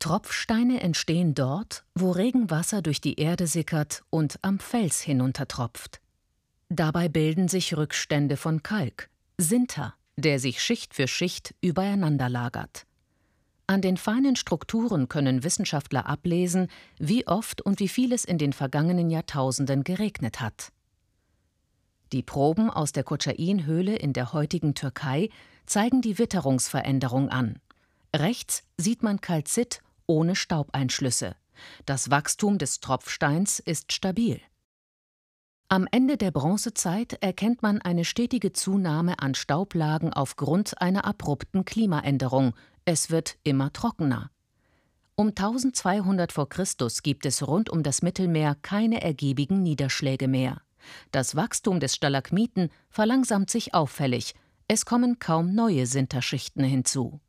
Tropfsteine entstehen dort, wo Regenwasser durch die Erde sickert und am Fels hinuntertropft. Dabei bilden sich Rückstände von Kalk, Sinter, der sich Schicht für Schicht übereinander lagert. An den feinen Strukturen können Wissenschaftler ablesen, wie oft und wie viel es in den vergangenen Jahrtausenden geregnet hat. Die Proben aus der Kocain-Höhle in der heutigen Türkei zeigen die Witterungsveränderung an. Rechts sieht man Kalzit ohne Staubeinschlüsse. Das Wachstum des Tropfsteins ist stabil. Am Ende der Bronzezeit erkennt man eine stetige Zunahme an Staublagen aufgrund einer abrupten Klimaänderung. Es wird immer trockener. Um 1200 v. Chr. gibt es rund um das Mittelmeer keine ergiebigen Niederschläge mehr. Das Wachstum des Stalagmiten verlangsamt sich auffällig. Es kommen kaum neue Sinterschichten hinzu.